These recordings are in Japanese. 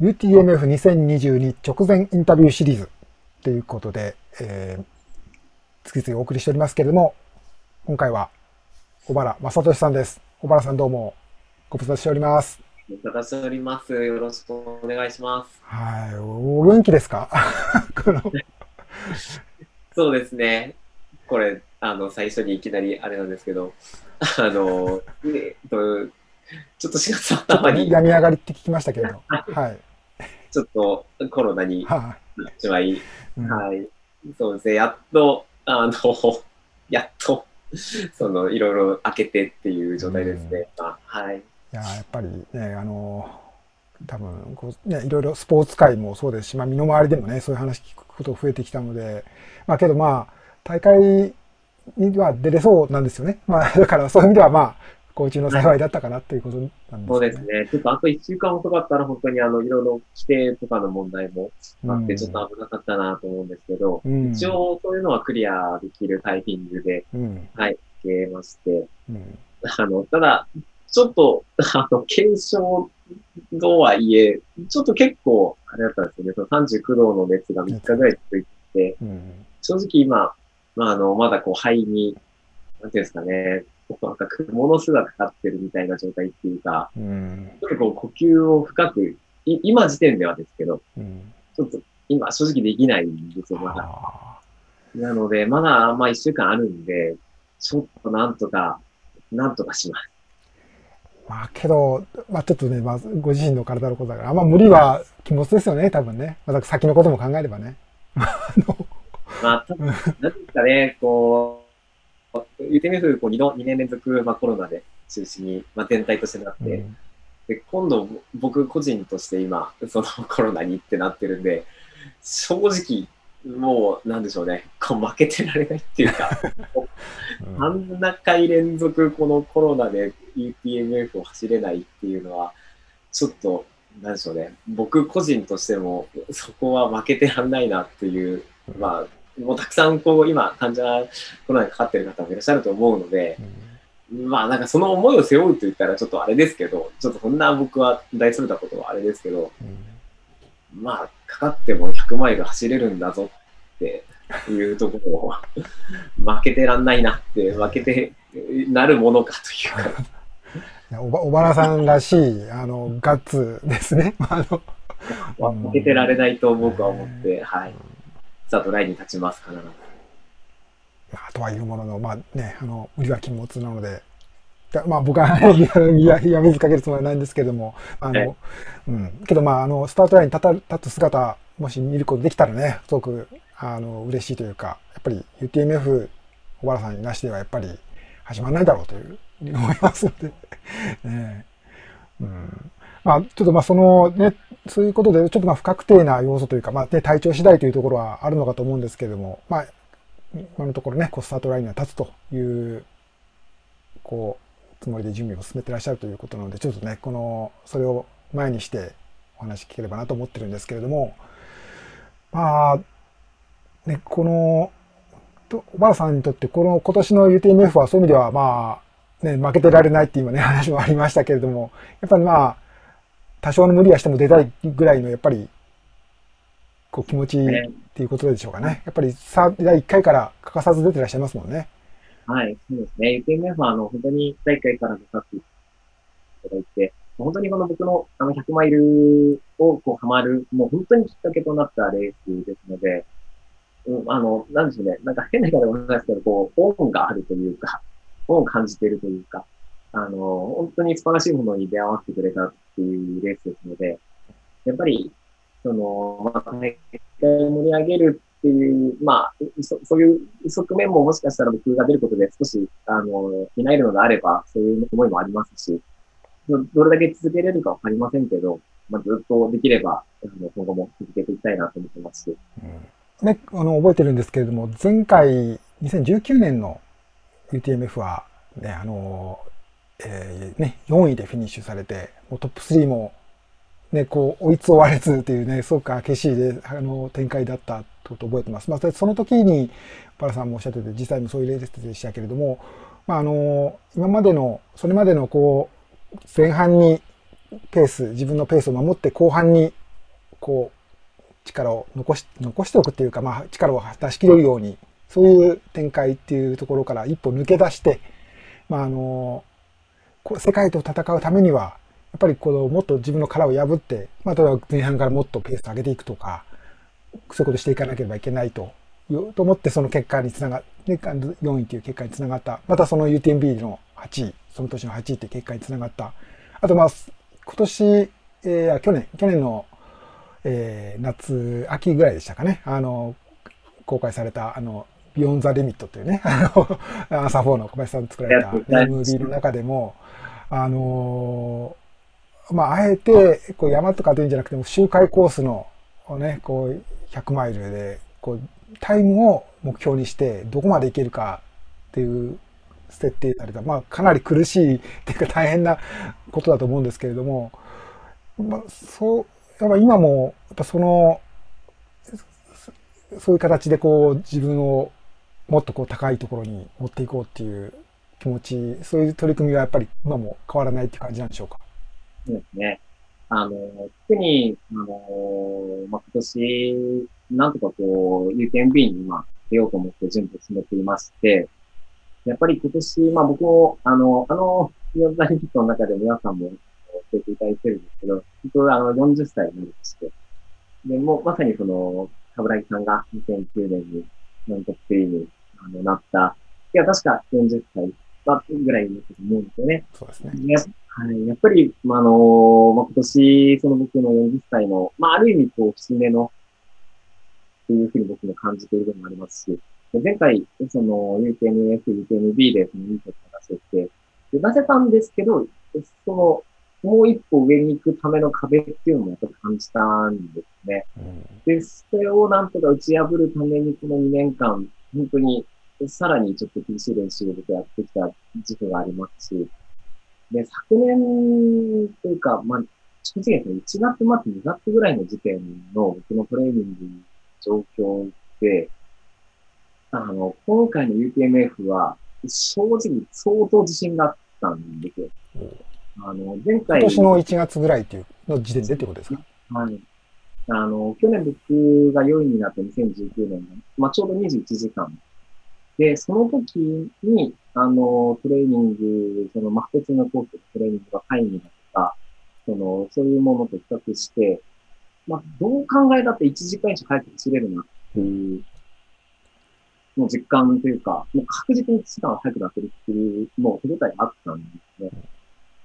UTMF2022 直前インタビューシリーズということで、えー、次々お送りしておりますけれども、今回は小原正俊さんです。小原さんどうもご無沙汰しております。ご無沙汰しております。よろしくお願いします。はい。お元気ですか？そうですね。これ、あの、最初にいきなりあれなんですけど、あの、えっと、ちょっと4月頭に。病み上がりって聞きましたけれど。はい。ちょっとコロナになってしまい、はい。そうですね。やっと、あの、やっと、その、いろいろ開けてっていう状態ですね。うん、はい。いや、やっぱりね、あの、多分こう、ね、いろいろスポーツ界もそうですし、まあ、身の回りでもね、そういう話聞くこと増えてきたので、まあ、けどまあ、大会には出れそうなんですよね。まあ、だからそういう意味ではまあ、高知の幸いだったかなっていうことなんですね。そうですね。ちょっとあと1週間遅かったら本当にあの、いろいろ規定とかの問題もあって、ちょっと危なかったなと思うんですけど、うん、一応そういうのはクリアできるタイミングで、うん、はい、消えまして、うん、あの、ただ、ちょっと、あの、検証とはいえ、ちょっと結構、あれだったんですよね、その39度の熱が3日ぐらい続いて、正直今、まあ、あの、まだこう肺に、なんていうんですかね、なんかものすがかかってるみたいな状態っていうか、うん、ちょっとこう呼吸を深く、い今時点ではですけど、うん、ちょっと今正直できないんですよ、まだ。なので、まだまあ一週間あるんで、ちょっとなんとか、なんとかします。まあけど、まあちょっとね、まあご自身の体のことだから、あんま無理は気持ちですよね、多分ね。また先のことも考えればね。まあ、なんですかね、こう、UTMF こう 2, 2年連続、まあ、コロナで中止に、まあ、全体としてなって、うん、で今度僕個人として今、そのコロナにってなってるんで、正直、もう、なんでしょうね、こう負けてられないっていうか、うん、3回連続このコロナで UTMF を走れないっていうのは、ちょっと、なんでしょうね、僕個人としても、そこは負けてらんないなっていう、まあ、もうたくさんこう今患者コロナにかかってる方もいらっしゃると思うので、うん、まあなんかその思いを背負うと言ったらちょっとあれですけど、ちょっとそんな僕は大それたことはあれですけど、うん、まあかかっても100マイル走れるんだぞっていうところを負けてらんないなって、負けてなるものかというかおば、おばらさんらしい、あの、ガッツですね。あの、負けてられないと僕は思って、はい。スタートラインに立ちます、必ず。とはいうものの、まあね、あの、売りは禁物なので、まあ僕はいや、いや、水かけるつもりはないんですけれども、あの、うん。けどまあ、あの、スタートラインに立た立つ姿、もし見ることできたらね、すごく、あの、嬉しいというか、やっぱり UTMF、小原さんになしではやっぱり始まらないだろうという思いますので、ね、うん。まあ、ちょっとまあそのね、そういうことで、ちょっとまあ不確定な要素というか、まあね、体調次第というところはあるのかと思うんですけれども、まあ、今のところね、こうスタートラインには立つという、こう、つもりで準備を進めてらっしゃるということなので、ちょっとね、この、それを前にしてお話聞ければなと思ってるんですけれども、まあ、ね、この、小原さんにとってこの今年の UTMF はそういう意味ではまあ、ね、負けてられないって今ね、話もありましたけれども、やっぱりまあ、多少の無理はしても出たいぐらいの、やっぱり、こう気持ちっていうことでしょうかね。やっぱりさ、第1回から欠かさず出てらっしゃいますもんね。はい、そうですね。UTMF は、あの、本当に第1回から出させていただいて、本当にこの僕のあの100マイルをこうハマる、もう本当にきっかけとなったレースですので、うん、あの、なんでしょうね。なんか変な言い方でもないですけど、こう、恩があるというか、恩を感じているというか、あの、本当に素晴らしいものに出会わせてくれたっていうレースですので、やっぱり、その、まあ、大会盛り上げるっていう、まあそ、そういう側面ももしかしたら僕が出ることで少し、あの、担えるのであれば、そういう思いもありますし、どれだけ続けれるかわかりませんけど、まあ、ずっとできれば、あの今後も続けていきたいなと思ってますし。うん、ね、あの、覚えてるんですけれども、前回、2019年の UTMF は、ね、あの、えー、ね、4位でフィニッシュされて、もうトップ3も、ね、こう、追いつ追われずっていうね、そうか、決死で、あの、展開だったこと覚えてます。まあ、その時に、パラさんもおっしゃってて、実際もそういうレースでしたけれども、まあ、あの、今までの、それまでのこう、前半にペース、自分のペースを守って後半にこう、力を残し、残しておくっていうか、まあ、力を出し切れるように、そういう展開っていうところから一歩抜け出して、まあ、あの、世界と戦うためには、やっぱりこのもっと自分の殻を破って、まあ、例えば前半からもっとペース上げていくとか、そういうことしていかなければいけないと、と思ってその結果につながって、4位という結果につながった。またその UTMB の8位、その年の8位という結果につながった。あとまあ、今年、えー、去年、去年の、えー、夏、秋ぐらいでしたかね。あの、公開された、あの、 Beyond the Limit というね、あの、アサフォーの小林さん作られた MV の中でも、あのまあ、あえて、こう山とかというんじゃなくても、周回コースの、ね、こう、100マイルで、こう、タイムを目標にして、どこまでいけるかっていう設定された、まあ、かなり苦しいっていうか大変なことだと思うんですけれども、まあ、そう、やっぱ今も、やっぱその、そういう形でこう、自分をもっとこう高いところに持っていこうっていう気持ち、そういう取り組みはやっぱり今も変わらないっていう感じなんでしょうか？そうですね。あの、特に、あの、まあ、今年、なんとかこう、UTMB に今出ようと思って準備を進めていまして、やっぱり今年、まあ僕も、あの、あの、イオンザリットの中で皆さんも教えていただいてるんですけど、本当あの、40歳になりまして、で、もうまさにその、冠城さんが2009年にノントップ3にあのなった、いや、確か40歳だぐらいだったと思うんですよね。そうですね。はい。やっぱり、まあ、あの、まあ、今年、その僕の40歳の、まあ、ある意味、こう、節目の、っていうふうに僕も感じている部分もありますし、前回、その、UTMF、UTMB で、その、いいこと話をして、で、出せたんですけど、その、もう一歩上に行くための壁っていうのもやっぱり感じたんですね。うん、で、それをなんとか打ち破るために、この2年間、本当に、さらにちょっと厳しい練習をやってきた時期がありますし、で、昨年というか、まあ、正直ですね、1月末、2月ぐらいの時点の僕のトレーニング状況で、あの、今回の UTMF は、正直相当自信があったんですよ。あの、前回。今年の1月ぐらいっていうの時点でってことですか？はい。あの、去年僕が4位になった2019年の、まあ、ちょうど21時間。で、その時に、あの、トレーニング、その、まあ、普通のコースのトレーニングがタイムだとか、その、そういうものと比較して、まあ、どう考えたって1時間以上早く走れるなっていうの実感というか、もう確実に1時間は早くなってるっていう、もう手応えがあったんですね。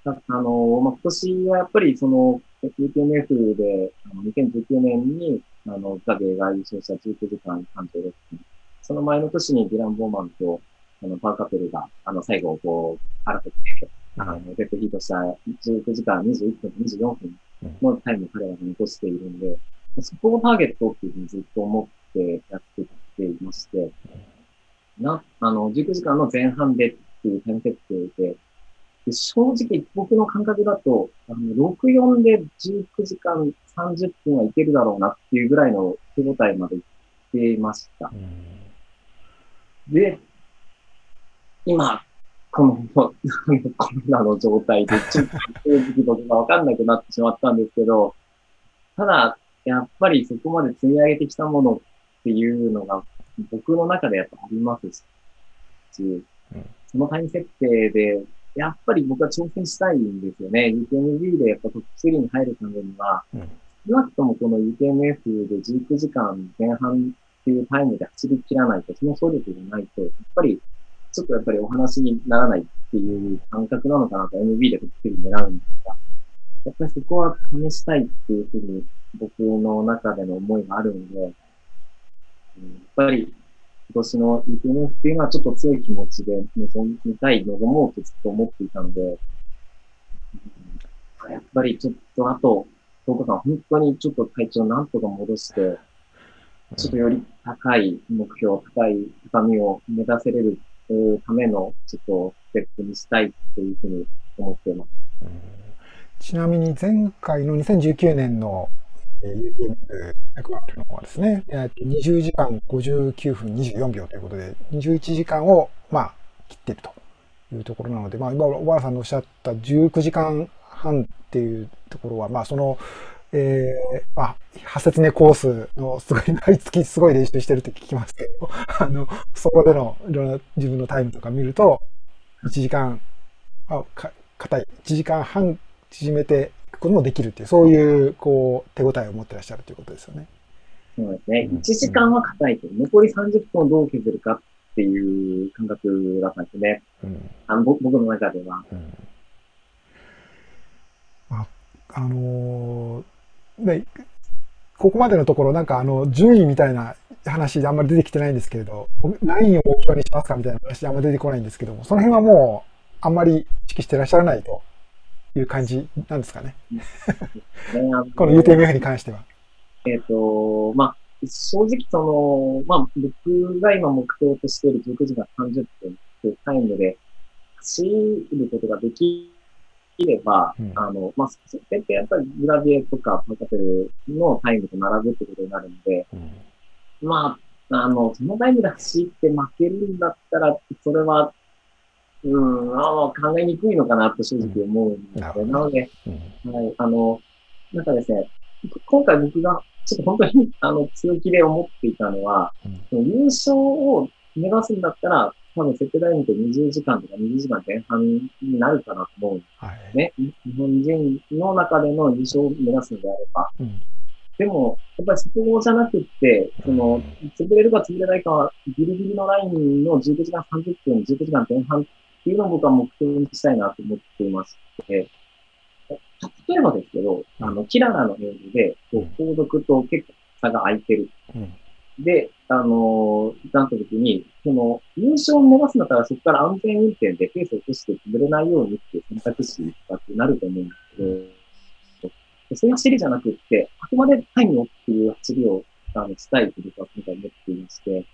あの、まあ、今年はやっぱりその、UTMF で、あの2019年に、あの、ザゲが優勝した19時間36分。その前の年にディラン・ボーマンと、あの、パーカペルが、あの、最後、こう、争って、あの、デッドヒートした19時間21分、24分のタイムを彼らが残しているんで、そこをターゲットっていうふうにずっと思ってやってきていまして、な、あの、19時間の前半でっていうタイム設定で、で正直僕の感覚だと、あの、64で19時間30分はいけるだろうなっていうぐらいの手応えまでいっていました。で、今、この、コロナの状態で、ちょっと正直僕がわかんなくなってしまったんですけど、ただ、やっぱりそこまで積み上げてきたものっていうのが、僕の中でやっぱありますし、そのタイム設定で、やっぱり僕は挑戦したいんですよね。UTMB でやっぱトップ3に入るためには、少なくともこの UTMF で19時間前半っていうタイムで走り切らないと、その走力がないと、やっぱりちょっとやっぱりお話にならないっていう感覚なのかなと MB でトップ3狙うんですが、やっぱりそこは試したいっていうふうに僕の中での思いがあるんで、やっぱり今年の UTMF っていうのはちょっと強い気持ちで臨みたい、望もうとずっと思っていたので、やっぱりちょっとあと10日間本当にちょっと体調なんとか戻して、ちょっとより高い目標、高い高みを目指せれるためのちょっとステップにしたいっていうふうに思っています。ちなみに前回の2019年の UTM エクワールの方はですね、20時間59分24秒ということで、21時間を、まあ、切っているというところなので、まあ、今、小原さんのおっしゃった19時間半っていうところは、まあ、その、えー、あ、派切ねコースのすごい、毎月すごい練習してるって聞きますけど、あの、そこでのいろんな自分のタイムとか見ると、1時間、あ、か、硬い、1時間半縮めてこともできるっていう、そういう、こう、手応えを持ってらっしゃるということですよね。そうですね。1時間は硬いけど、残り30分をどう削るかっていう感覚だったんですね。うん、あの僕の中では。うんあ、あのーで、ここまでのところ、なんかあの、順位みたいな話あんまり出てきてないんですけれど、何位を目標にしますかみたいな話あんまり出てこないんですけども、その辺はもう、あんまり意識してらっしゃらないという感じなんですかね。この UTMF に関しては。えっ、ー、と、まあ、正直その、まあ、僕が今目標としている19時間30分というタイムで走ることができいれば、うん、あの、まあ、それってやっぱりグラビエとかパカテルのタイムと並ぶってことになるので、うん、まあ、あの、そのタイムで走って負けるんだったら、それは、うん、あ考えにくいのかなと正直思うんで。すよ。なので、はい、あの、なんかですね、今回僕がちょっと本当にあの強気で思っていたのは、うん、優勝を目指すんだったら、多分設定タイムって20時間とか20時間前半になるかなと思うんですね。はい、日本人の中での優勝を目指すのであれば。うん、でも、やっぱりそこじゃなくって、その、潰れるか潰れないかは、ギリギリのラインの19時間30分、19時間前半っていうのを僕は目標にしたいなと思っていまして、例えばですけど、あの、キララの映像で、こう、後続と結構差が空いてる。うん。で、あのー、なった時に、その、優勝を目指すんだったらそこから安全運転でペースを落として潰れないようにっていう選択肢がってなると思うんですけど、そういう走りじゃなくって、あくまでタイムをっていう走りをあのしたいと僕は今回思っていまして、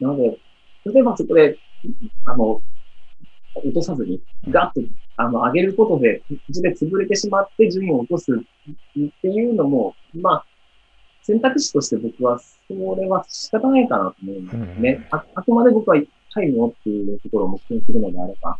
なので、例えばそこで、あの、落とさずに、ガッと、あの、上げることで、途中で潰れてしまって順位を落とすっていうのも、まあ、選択肢として僕は、それは仕方ないかなと思うんですね。ああくまで僕はタイムをっていうところを目標にするのであれば、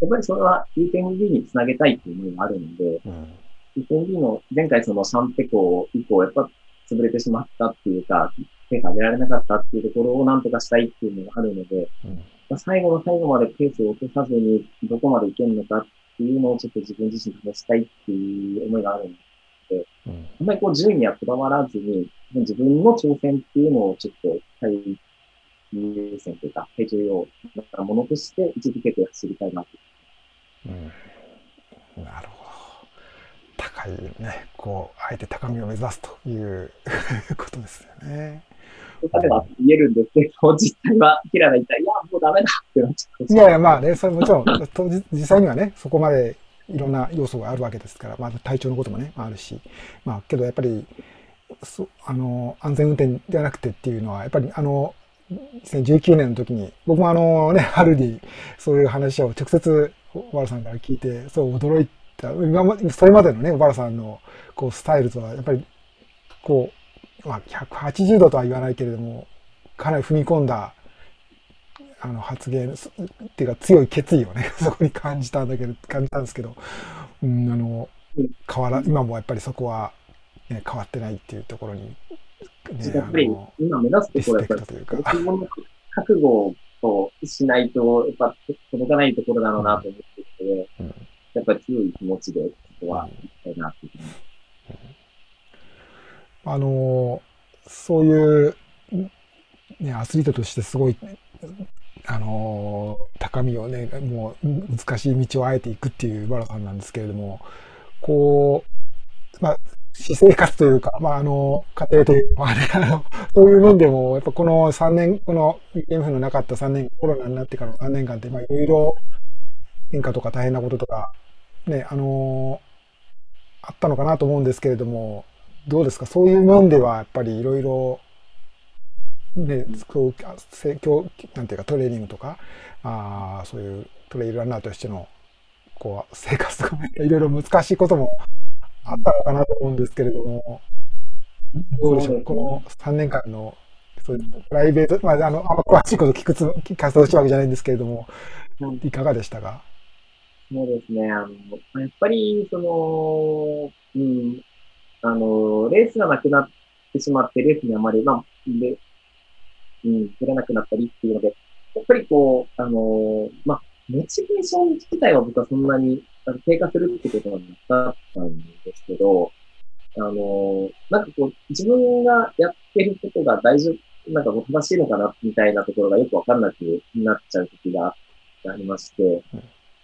やっぱりそれは UTMB につなげたいっていう思いがあるので、うん、UTMB の前回そのシャンペコ以降、やっぱ潰れてしまったっていうか、ペース上げられなかったっていうところをなんとかしたいっていうのがあるので、うん、まあ、最後の最後までペースを落とさずにどこまでいけるのかっていうのをちょっと自分自身試したいっていう思いがあるんですで、うん、あんまりこう順位にはこだわらずに、自分の挑戦っていうのをちょっと最優先というか、最重要なものとして位置づけて走りたいなと。うん、なるほど。高いね、こう、あえて高みを目指すという ことですよね。では言えるんですけど、実際はいや、もうダメだってなっちゃう。いやいや、まあね、それもちろん、実際にはね、そこまでいろんな要素があるわけですから、まあ、体調のこともね、あるし、まあ、けどやっぱり、そあの、安全運転ではなくてっていうのは、やっぱりあの、2019年の時に、僕もあのね、春にそういう話を直接小原さんから聞いて、そう驚いた、今まそれまでのね、小原さんのこうスタイルとは、やっぱり、こう、まあ、180度とは言わないけれども、かなり踏み込んだあの発言っていうか強い決意をね、そこに感じたんだけど、感じたんですけど、うん、あの、変わら、今もやっぱりそこは、ね、変わってないっていうところに、ね、やっぱり今目指すところはやっぱり、自分の覚悟をしないと、やっぱ届かないところだろうなと思っていて、うん、やっぱり強い気持ちで、ここは行きたいなっていう、うん、あの、そういう、ね、アスリートとしてすごいあの高みをね、もう難しい道をあえていくっていうバラさんなんですけれども、こう、まあ、私生活というか、まあ、あの、家庭というか、あね、あの、そういう面でも、やっぱこの3年、この EMF のなかった3年、コロナになってからの3年間って、まあ、いろいろ変化とか大変なこととか、ね、あの、あったのかなと思うんですけれども、どうですか？そういう面では、やっぱりいろいろで、こう、今日、なんていうかトレーニングとか、あそういうトレイルランナーとしての、こう、生活とか、いろいろ難しいこともあったのかなと思うんですけれども、どうでしょう、この3年間の、そういうプライベート、まあ、あの、あんま詳しいこと聞くつ、聞かせてほしいわけじゃないんですけれども、いかがでしたか？そうですね、あの、やっぱり、その、うん、あの、レースがなくなってしまって、レースにあまり、まあ、で、うん、出れなくなったりっていうので、やっぱりこう、あの、まあ、モチベーション自体は僕はそんなに低下するってことはなかったんですけど、あの、なんかこう、自分がやってることが大丈夫、なんかこう正しいのかなみたいなところがよくわかんなくなっちゃう時がありまして、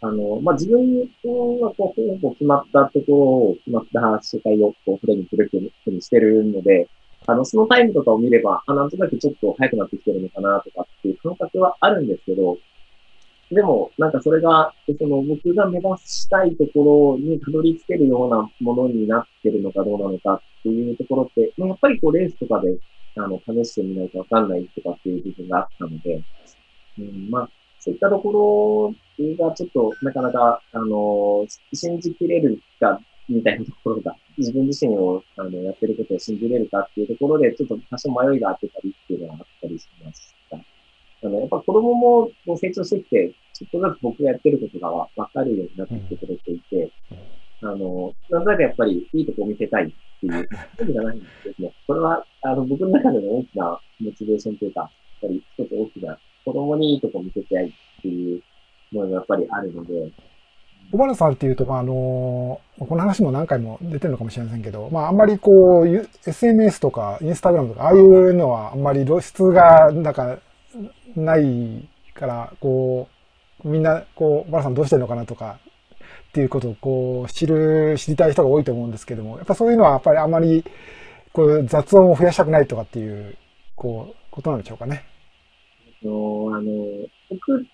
あの、まあ、自分がこう、ほぼ決まったところを、決まった世界をこう、プレイにするふうにしてるので、あの、そのタイムとかを見れば、あ、なんとなくちょっと早くなってきてるのかなとかっていう感覚はあるんですけど、でも、なんかそれが、その僕が目指したいところにたどり着けるようなものになってるのかどうなのかっていうところって、まあ、やっぱりこうレースとかで、あの、試してみないとわかんないとかっていう部分があったので、うん、まあ、そういったところがちょっとなかなか、あの、信じきれるか、みたいなところが、自分自身をあのやってることを信じれるかっていうところで、ちょっと多少迷いがあってたりっていうのはあったりしました。あの、やっぱ子供も成長してきて、ちょっとずつ僕がやってることがわかるようになってきてくれていて、あの、なんだかやっぱりいいとこを見せたいっていう、そうじゃないんですね。これは、あの、僕の中での大きなモチベーションというか、やっぱり一つ大きな、子供にいいとこ見せたいっていうものがやっぱりあるので、小原さんっていうと、あ、あの、この話も何回も出てるのかもしれませんけど、まあ、あんまりこう、SNS とか、インスタグラムとか、ああいうのはあんまり露出が、なんか、ないから、こう、みんな、こう、小原さんどうしてるのかなとか、っていうことを、こう、知る、知りたい人が多いと思うんですけども、やっぱそういうのは、やっぱりあんまり、こう、雑音を増やしたくないとかっていう、こう、ことなんでしょうかね。あの、あの僕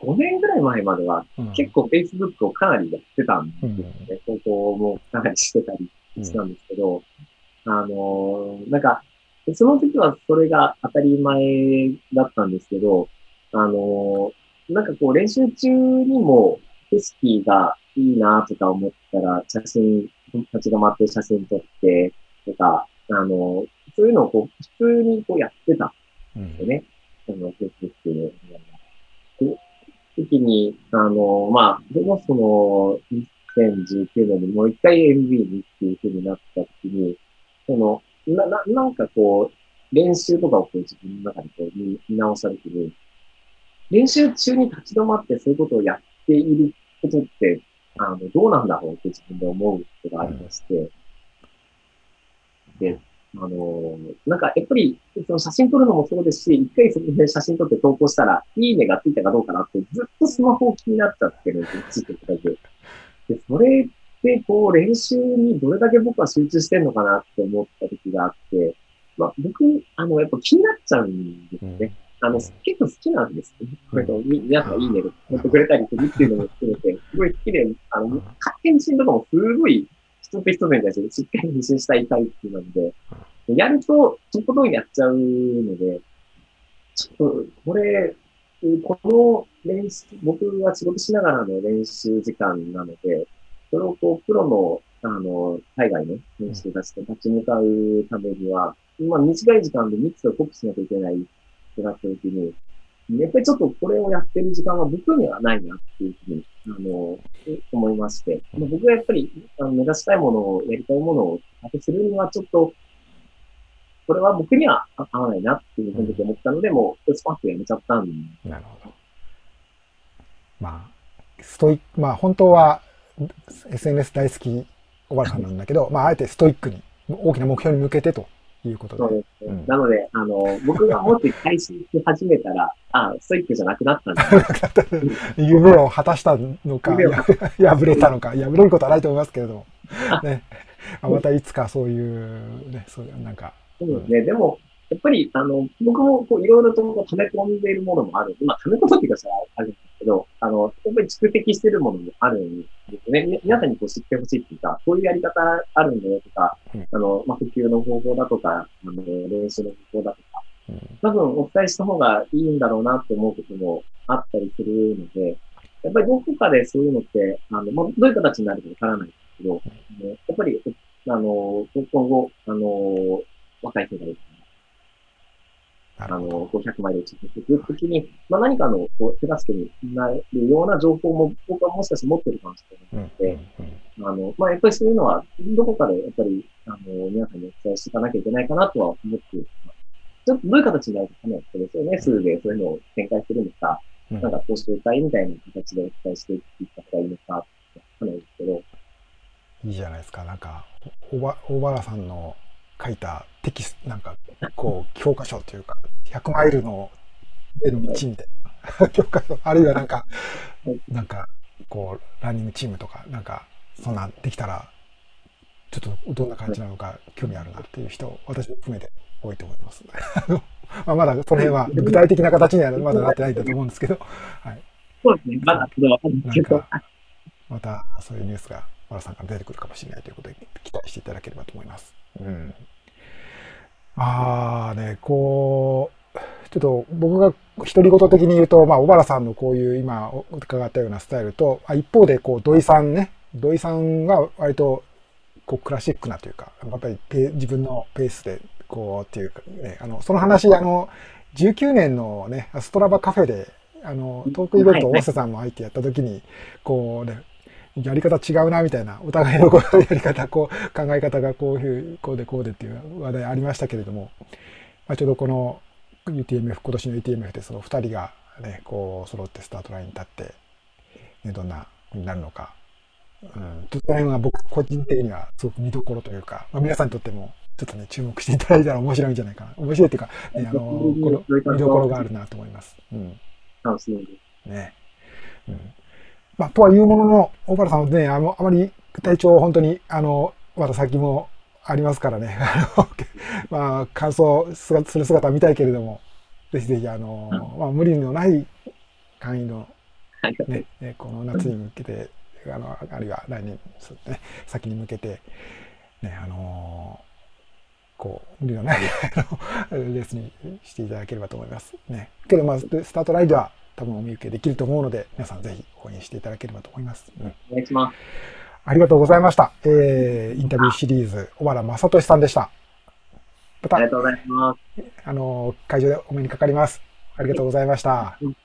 5年ぐらい前までは、結構 Facebook をかなりやってたんですよね。投稿もかなりしてたりしたんですけど、あのなんか、その時はそれが当たり前だったんですけど、あのなんかこう練習中にも景色がいいなとか思ったら写真、立ち止まって写真撮ってとか、あのそういうのをこう普通にこうやってたんですよね。うん、あの、Facebook で。時に、あの、まあ、でもその、2019年にもう一回 MB にっていう風になった時に、その、な、な、なんかこう、練習とかをこう自分の中でこう見見直した時に、練習中に立ち止まってそういうことをやっていることって、あの、どうなんだろうって自分で思うことがありまして、で、あの、なんかやっぱり、その写真撮るのもそうですし、一回そこで写真撮って投稿したら、いいねがついたかどうかなって、ずっとスマホ気になっちゃってるんですよ、ついてそれって、こう、練習にどれだけ僕は集中してんのかなって思った時があって、まあ、僕、あの、やっぱ気になっちゃうんですよね。あの、結構好きなんですね。これと、皆さんいいねでやってくれたりするっていうのも含めて、すごい好きで、あの、勝手に写真とかもすごい一つ一つに対してしっかり返信したいタイプなので、やると、とことんやっちゃうので、ちょっと、これ、この練習、僕は仕事しながらの練習時間なので、それをこう、プロの、あの、海外の練習たちと立ち向かうためには、まあ、短い時間で3つを濃くしなきゃいけないってなった時に、やっぱりちょっとこれをやってる時間は僕にはないなっていうふうに、あの、思いまして、僕がやっぱりあの目指したいものを、やりたいものを達成するにはちょっと、これは僕には合わないなっていうふうに思ったので、もうスパッとやめちゃったんで。なるほど。まあ、ストイック、まあ本当は SNS 大好きおばあさんなんだけど、まああえてストイックに、大きな目標に向けてということで。そうです、うん、なので、あの、僕がもし配信し始めたら、あ、ストイックじゃなくなったんだ。夢を果たしたのか、破れたのか、破れることはないと思いますけれども。ね、またいつかそういう、ね、そういうなんか。そうですね。でも、やっぱり、あの、僕もこういろいろと溜め込んでいるものもある。まあ、溜め込むっていうかさ、あるんですけど、あの、やっぱり蓄積しているものもあるんですね。皆さんにこう知ってほしいっていうか、こういうやり方あるんだよとか、うん、あの、まあ、普及の方法だとか、あの、練習の方法だとか、うん、多分お伝えした方がいいんだろうなって思うこともあったりするので、やっぱりどこかでそういうのって、あの、まあ、どういう形になるかわからないんですけど、うん、やっぱり、あの、今後、あの、若い世代あの、500マイルを続けていくときに、まあ、何かのこう手助けになるような情報も僕はもしかして持ってるかもしれないので、あの、まあ、やっぱりそういうのは、どこかでやっぱりあの、皆さんにお伝えしていかなきゃいけないかなとは思っています。ちょっとどういう形になるかわかんないですけど、そうね、数でそういうのを展開してるのか、うん。なんか講習会みたいな形でお伝えしていった方がいいのか、わかんないですけど、いいじゃないですか。なんか、おば、大原さんの書いたテキスト、なんか、こう、教科書というか、100マイルの絵の道みたいな。教科書、あるいはなんか、なんか、こう、ランニングチームとか、なんか、そんなんできたら、ちょっとどんな感じなのか興味あるなっていう人、私も含めて多いと思います。まあまだその辺は具体的な形にはまだなってないんだと思うんですけど、はい。そうですね、まだちょっとわかんないなんけど、か、またそういうニュースが、マラさんから出てくるかもしれないということで、期待していただければと思います。うん。ああね、こう、ちょっと僕が独り言的に言うと、まあ、小原さんのこういう今伺ったようなスタイルと、あ一方で、こう、土井さんね、土井さんが割と、こう、クラシックなというか、やっぱりペ自分のペースで、こう、っていうかね、あの、その話、あの、19年のね、ストラバカフェで、あの、トークイベント、大瀬さんも入ってやった時に、こうね、やり方違うな、みたいな、お互いのこうやり方、こう、考え方がこういう、こうでこうでっていう話題ありましたけれども、まあ、ちょうどこの UTMF、今年の UTMF でその二人がね、こう、揃ってスタートラインに立って、ね、どんな風になるのか、うん、ちょっと辺は僕個人的にはすごく見どころというか、まあ、皆さんにとってもちょっとね、注目していただいたら面白いんじゃないかな。面白いっていうか、ね、あの、この見どころがあるなと思います。うん。楽しみです。ね。うん。まあ、とはいうものの、小原さんはね、あの、あまり体調本当に、あの、まだ先もありますからね、まあ、感想する姿は見たいけれども、ぜひぜひ、あの、まあ、無理のない範囲のはい。ね、ねこの夏に向けて、あの、あるいは来年、ね、先に向けて、ね、あのこう、無理のないあのレースにしていただければと思います。ね。けど、まあ、スタートラインでは多分お見受けできると思うので、皆さんぜひ応援していただければと思います。うん。お願いします。ありがとうございました。えー、インタビューシリーズ、小原正俊さんでした。またあり、がとうございます。あの、会場でお目にかかります。ありがとうございました。うん